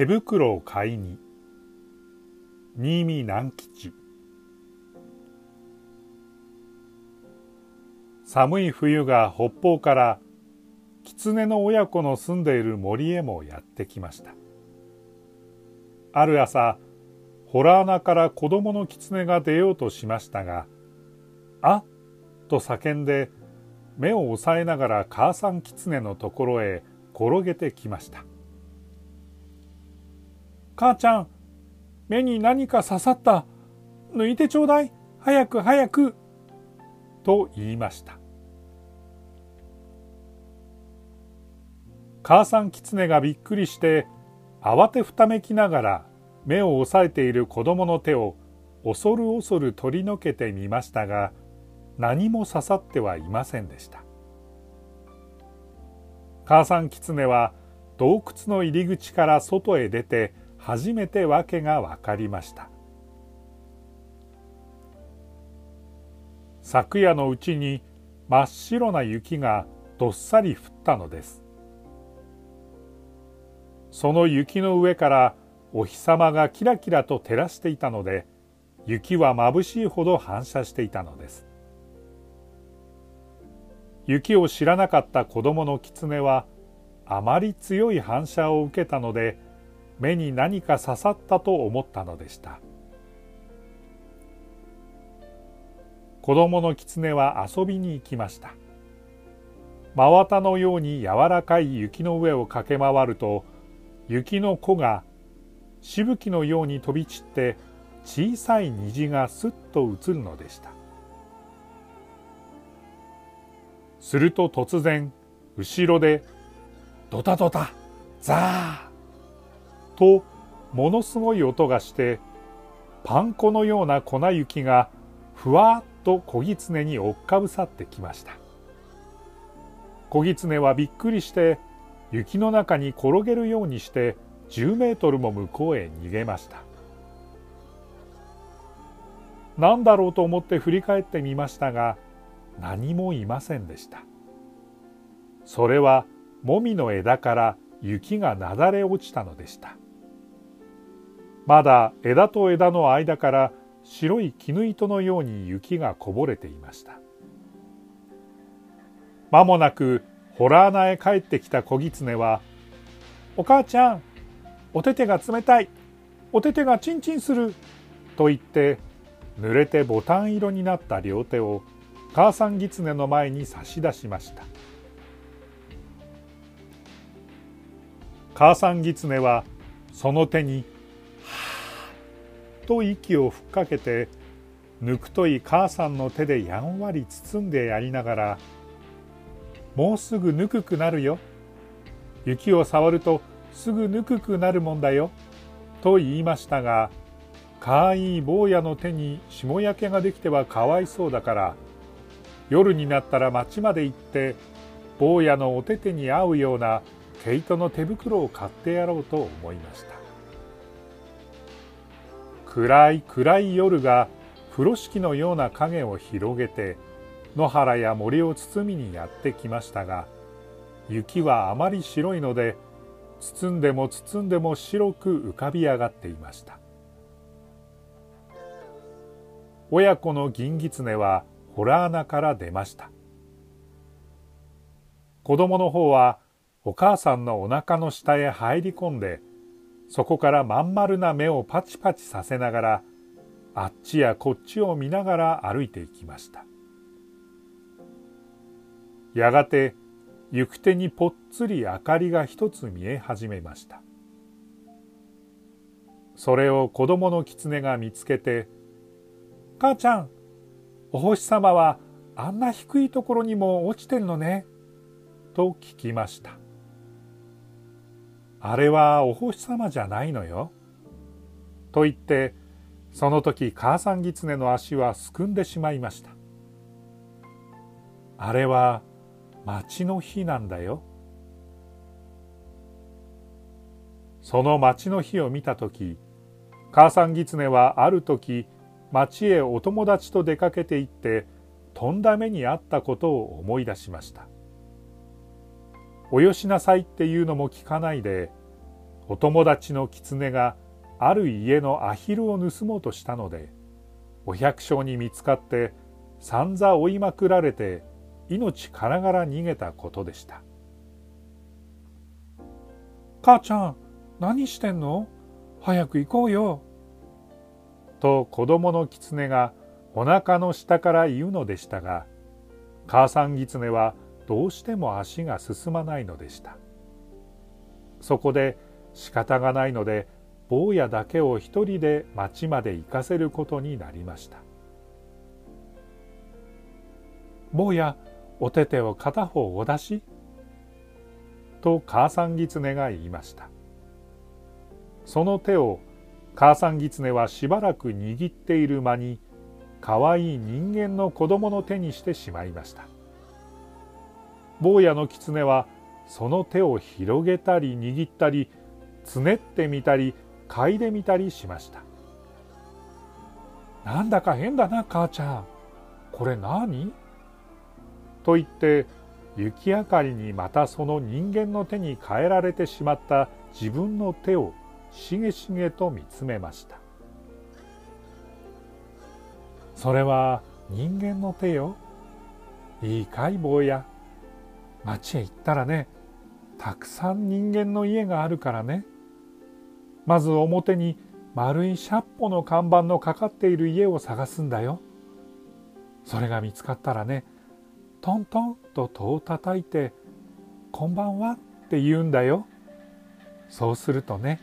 手袋を買いに。新見南吉。寒い冬が北方から狐の親子の住んでいる森へもやってきました。ある朝ホラー穴から子供の狐が出ようとしましたが「あっ!」と叫んで目を押さえながら母さん狐のところへ転げてきました「母ちゃん目に何か刺さった抜いてちょうだい。早く早く」と言いました。母さん狐がびっくりして慌てふためきながら目を押さえている子供の手を恐る恐る取り除けてみましたが何も刺さってはいませんでした。母さん狐は洞窟の入り口から外へ出て初めて訳が分かりました。昨夜のうちに真っ白な雪がどっさり降ったのです。その雪の上からお日様がキラキラと照らしていたので雪は眩しいほど反射していたのです。雪を知らなかった子供の狐はあまり強い反射を受けたので目に何か刺さったと思ったのでした。子供の狐は遊びに行きました。真綿のように柔らかい雪の上を駆け回ると雪の子がしぶきのように飛び散って小さい虹がすっと映るのでした。すると突然後ろでドタドタザーとものすごい音がしてパン粉のような粉雪がふわっと小狐に追っかぶさってきました。小狐はびっくりして雪の中に転げるようにして10メートルも向こうへ逃げました。何だろうと思って振り返ってみましたが何もいませんでした。それはもみの枝から雪がなだれ落ちたのでした。まだ枝と枝の間から白い絹糸のように雪がこぼれていました。まもなくホラー穴へ帰ってきた小狐は「お母ちゃんお手手が冷たいお手手がチンチンする」と言って濡れてボタン色になった両手を母さん狐の前に差し出しました。母さん狐はその手に「」と息を吹っかけてぬくとい母さんの手でやんわり包んでやりながら「もうすぐぬくくなるよ。雪を触るとすぐぬくくなるもんだよ」と言いましたがかわいい坊やの手に霜焼けができてはかわいそうだから夜になったら町まで行って坊やのお手手に合うような毛糸の手袋を買ってやろうと思いました。暗い暗い夜が風呂敷のような影を広げて野原や森を包みにやってきましたが雪はあまり白いので包んでも包んでも白く浮かび上がっていました。親子の銀狐はホラー穴から出ました。子供の方はお母さんのお腹の下へ入り込んでそこからまん丸な目をパチパチさせながらあっちやこっちを見ながら歩いていきました。やがて行く手にぽっつり明かりが一つ見え始めました。それを子供の狐が見つけて「母ちゃんお星様はあんな低いところにも落ちてるのね」と聞きました。あれはお星様じゃないのよ。と言ってその時母さん狐の足はすくんでしまいました。あれは町の日なんだよ。その町の日を見た時母さん狐はある時町へお友達と出かけて行ってとんだ目にあったことを思い出しました。およしなさいっていうのも聞かないでお友達の狐がある家のアヒルを盗もうとしたのでお百姓に見つかって散々追いまくられて命からがら逃げたことでした母ちゃん何してんの？早く行こうよ。と子供の狐がお腹の下から言うのでしたが母さん狐はどうしても足が進まないのでした。そこで仕方がないので坊やだけを一人で町まで行かせることになりました。坊やお手手を片方お出しと母さん狐が言いました。その手を母さん狐はしばらく握っている間にかわいい人間の子供の手にしてしまいました。坊やの狐はその手を広げたり握ったりつねってみたり嗅いでみたりしました。なんだか変だな母ちゃん。これ何？と言って雪明かりにまたその人間の手に変えられてしまった自分の手をしげしげと見つめました。それは人間の手よ。いいかい坊や。町へ行ったらねたくさん人間の家があるからね。まず表に丸いシャッポの看板のかかっている家を探すんだよ。それが見つかったらねトントンと戸を叩いて「こんばんは」って言うんだよ。そうするとね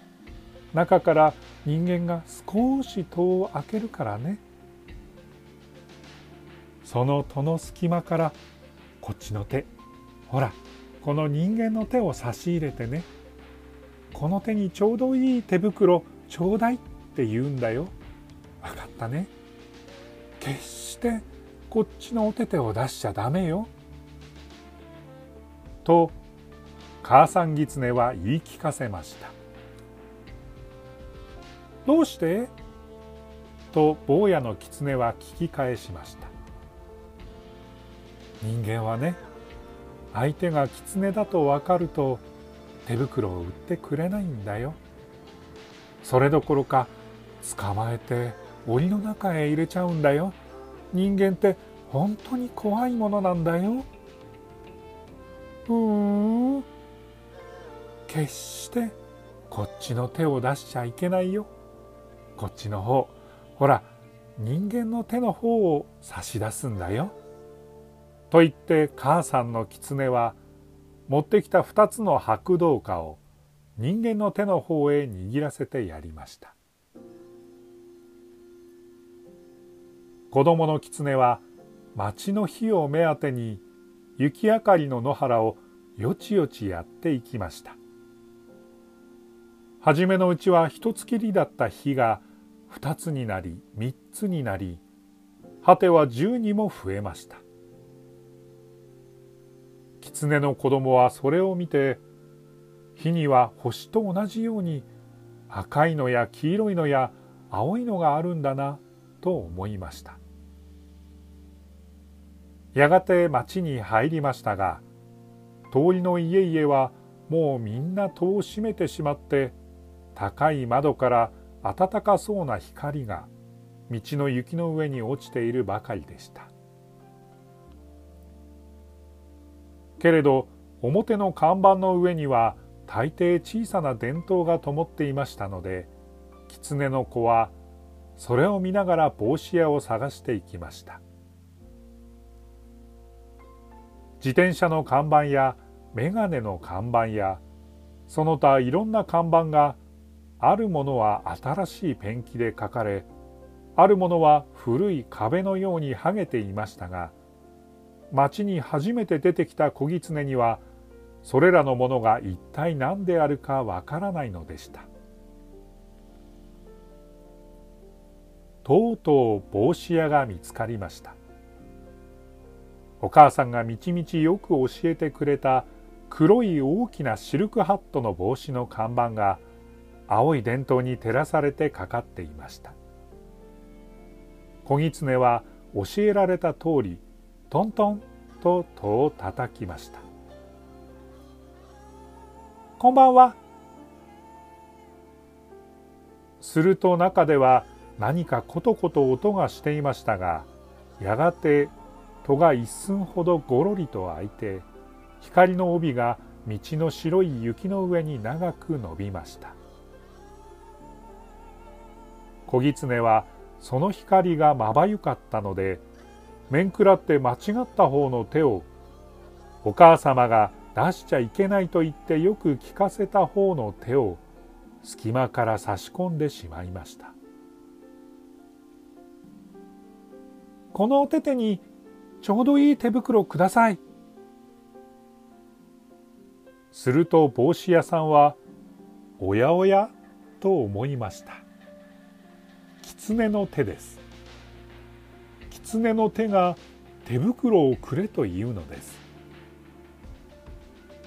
中から人間が少し戸を開けるからね。その戸の隙間からこっちの手ほらこの人間の手を差し入れてねこの手にちょうどいい手袋ちょうだいって言うんだよ。分かったね。決してこっちのお手手を出しちゃダメよ。と母さん狐は言い聞かせました。どうして？と坊やの狐は聞き返しました。人間はね相手が狐だと分かると手袋を売ってくれないんだよ。それどころか捕まえて檻の中へ入れちゃうんだよ。人間って本当に怖いものなんだよ。ふーん。決してこっちの手を出しちゃいけないよ。こっちの方、ほら、人間の手の方を差し出すんだよ。と言って母さんの狐は持ってきた2つの白銅貨を人間の手の方へ握らせてやりました。子供の狐は町の火を目当てに雪明かりの野原をよちよちやっていきました。初めのうちは一つきりだった火が二つになり三つになり果ては十にも増えました。狐の子供はそれを見て火には星と同じように赤いのや黄色いのや青いのがあるんだなと思いました。やがて町に入りましたが通りの家々はもうみんな戸を閉めてしまって高い窓から暖かそうな光が道の雪の上に落ちているばかりでした。けれど表の看板の上には大抵小さな電灯が灯っていましたので狐の子はそれを見ながら帽子屋を探していきました。自転車の看板や眼鏡の看板やその他いろんな看板があるものは新しいペンキで書かれあるものは古い壁のように剥げていましたが町に初めて出てきた小狐にはそれらのものが一体何であるかわからないのでした。とうとう帽子屋が見つかりました。お母さんがみちみちよく教えてくれた黒い大きなシルクハットの帽子の看板が青い電灯に照らされてかかっていました。小狐は教えられた通りトントンと戸を叩きました。こんばんは。すると中では何かコトコト音がしていましたがやがて戸が一寸ほどごろりと開いて光の帯が道の白い雪の上に長く伸びました。小狐はその光がまばゆかったので面食らって間違った方の手をお母様が出しちゃいけないと言ってよく聞かせた方の手を隙間から差し込んでしまいました。このお手手にちょうどいい手袋ください。すると帽子屋さんはおやおやと思いました。狐の手です。狐の手が手袋をくれというのです。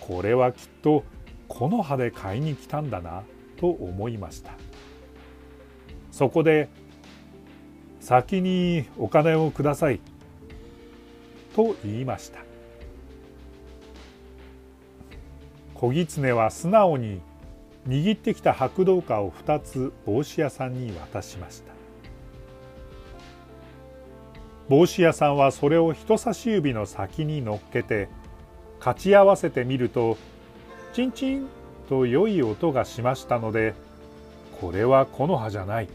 これはきっと木の葉で買いに来たんだなと思いました。そこで「先にお金をください」と言いました。小狐は素直に握ってきた白銅貨を2つ帽子屋さんに渡しました。帽子屋さんはそれを人差し指の先に乗っけてかち合わせてみるとチンチンと良い音がしましたのでこれは木の葉じゃない。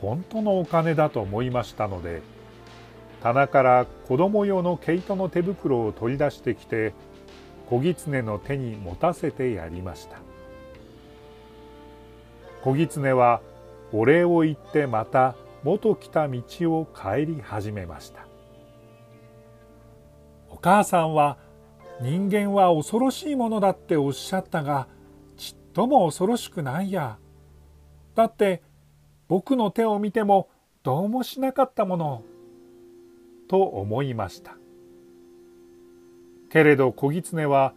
本当のお金だと思いましたので棚から子供用の毛糸の手袋を取り出してきて小狐の手に持たせてやりました。小狐はお礼を言ってまた元来た道を帰り始めました。お母さんは人間は恐ろしいものだっておっしゃったがちっとも恐ろしくないや。だって僕の手を見てもどうもしなかったもの。と思いました。けれど小狐は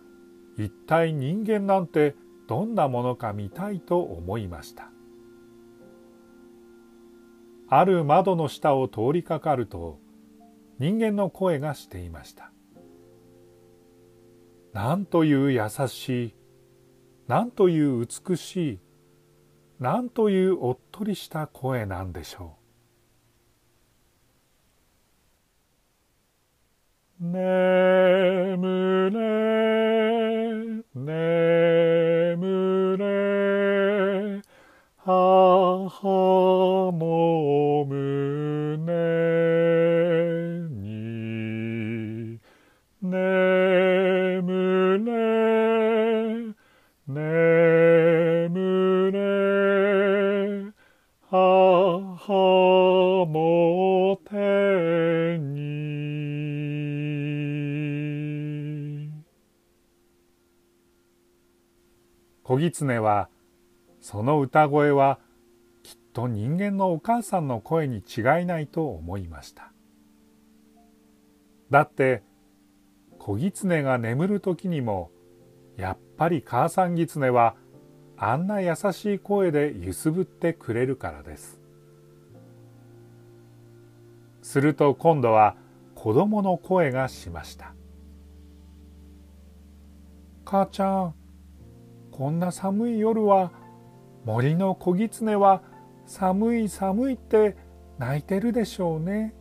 一体人間なんてどんなものか見たいと思いました。ある窓の下を通りかかると人間の声がしていましたなんという優しいなんという美しいなんというおっとりした声なんでしょう。眠れ眠れ母狐はその歌声はきっと人間のお母さんの声に違いないと思いました。だって小狐が眠る時にもやっぱり母さん狐はあんな優しい声で揺すぶってくれるからです。すると今度は子供の声がしました。母ちゃんこんな寒い夜は森の小狐は寒い寒いって泣いてるでしょうね。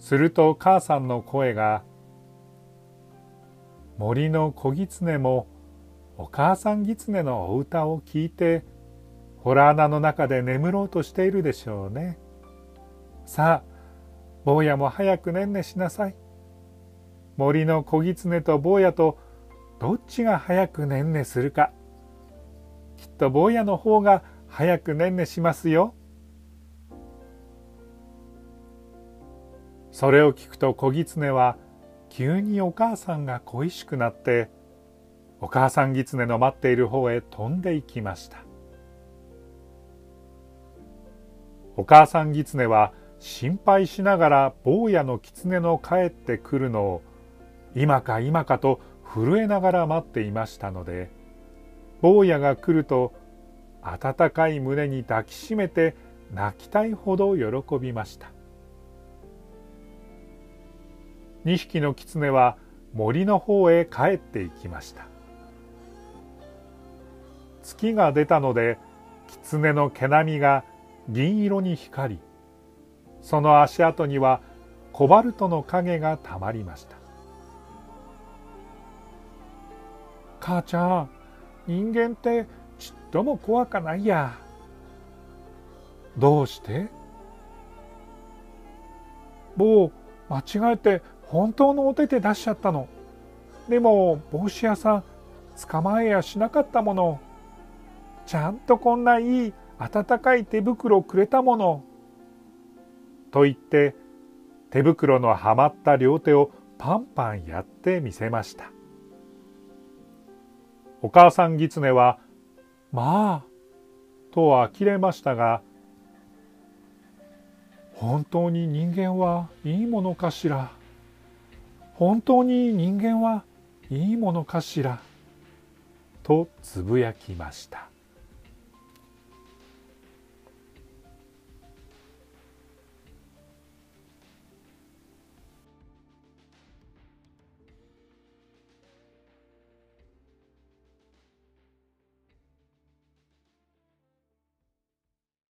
すると母さんの声が「森の小狐もお母さん狐のお歌を聞いてホラー穴の中で眠ろうとしているでしょうね。さあ坊やも早くねんねしなさい。森の小狐と坊やとどっちが早くねんねするかきっと坊やの方が早くねんねしますよ。それを聞くと小狐は急にお母さんが恋しくなってお母さん狐の待っている方へ飛んでいきましたお母さん狐は心配しながら坊やの狐の帰ってくるのを今か今かと震えながら待っていましたので坊やが来ると温かい胸に抱きしめて泣きたいほど喜びました。2匹の狐は森の方へ帰っていきました。月が出たので狐の毛並みが銀色に光りその足跡にはコバルトの影がたまりました。母ちゃん人間ってちっとも怖かないや。どうして？某間違えて本当のお手手出しちゃったの。でも帽子屋さん捕まえやしなかったもの。ちゃんとこんないい温かい手袋をくれたもの。と言って手袋のはまった両手をパンパンやってみせました。お母さん狐は「まあ」と呆れましたが本当に人間はいいものかしら？本当に人間はいいものかしら？とつぶやきました。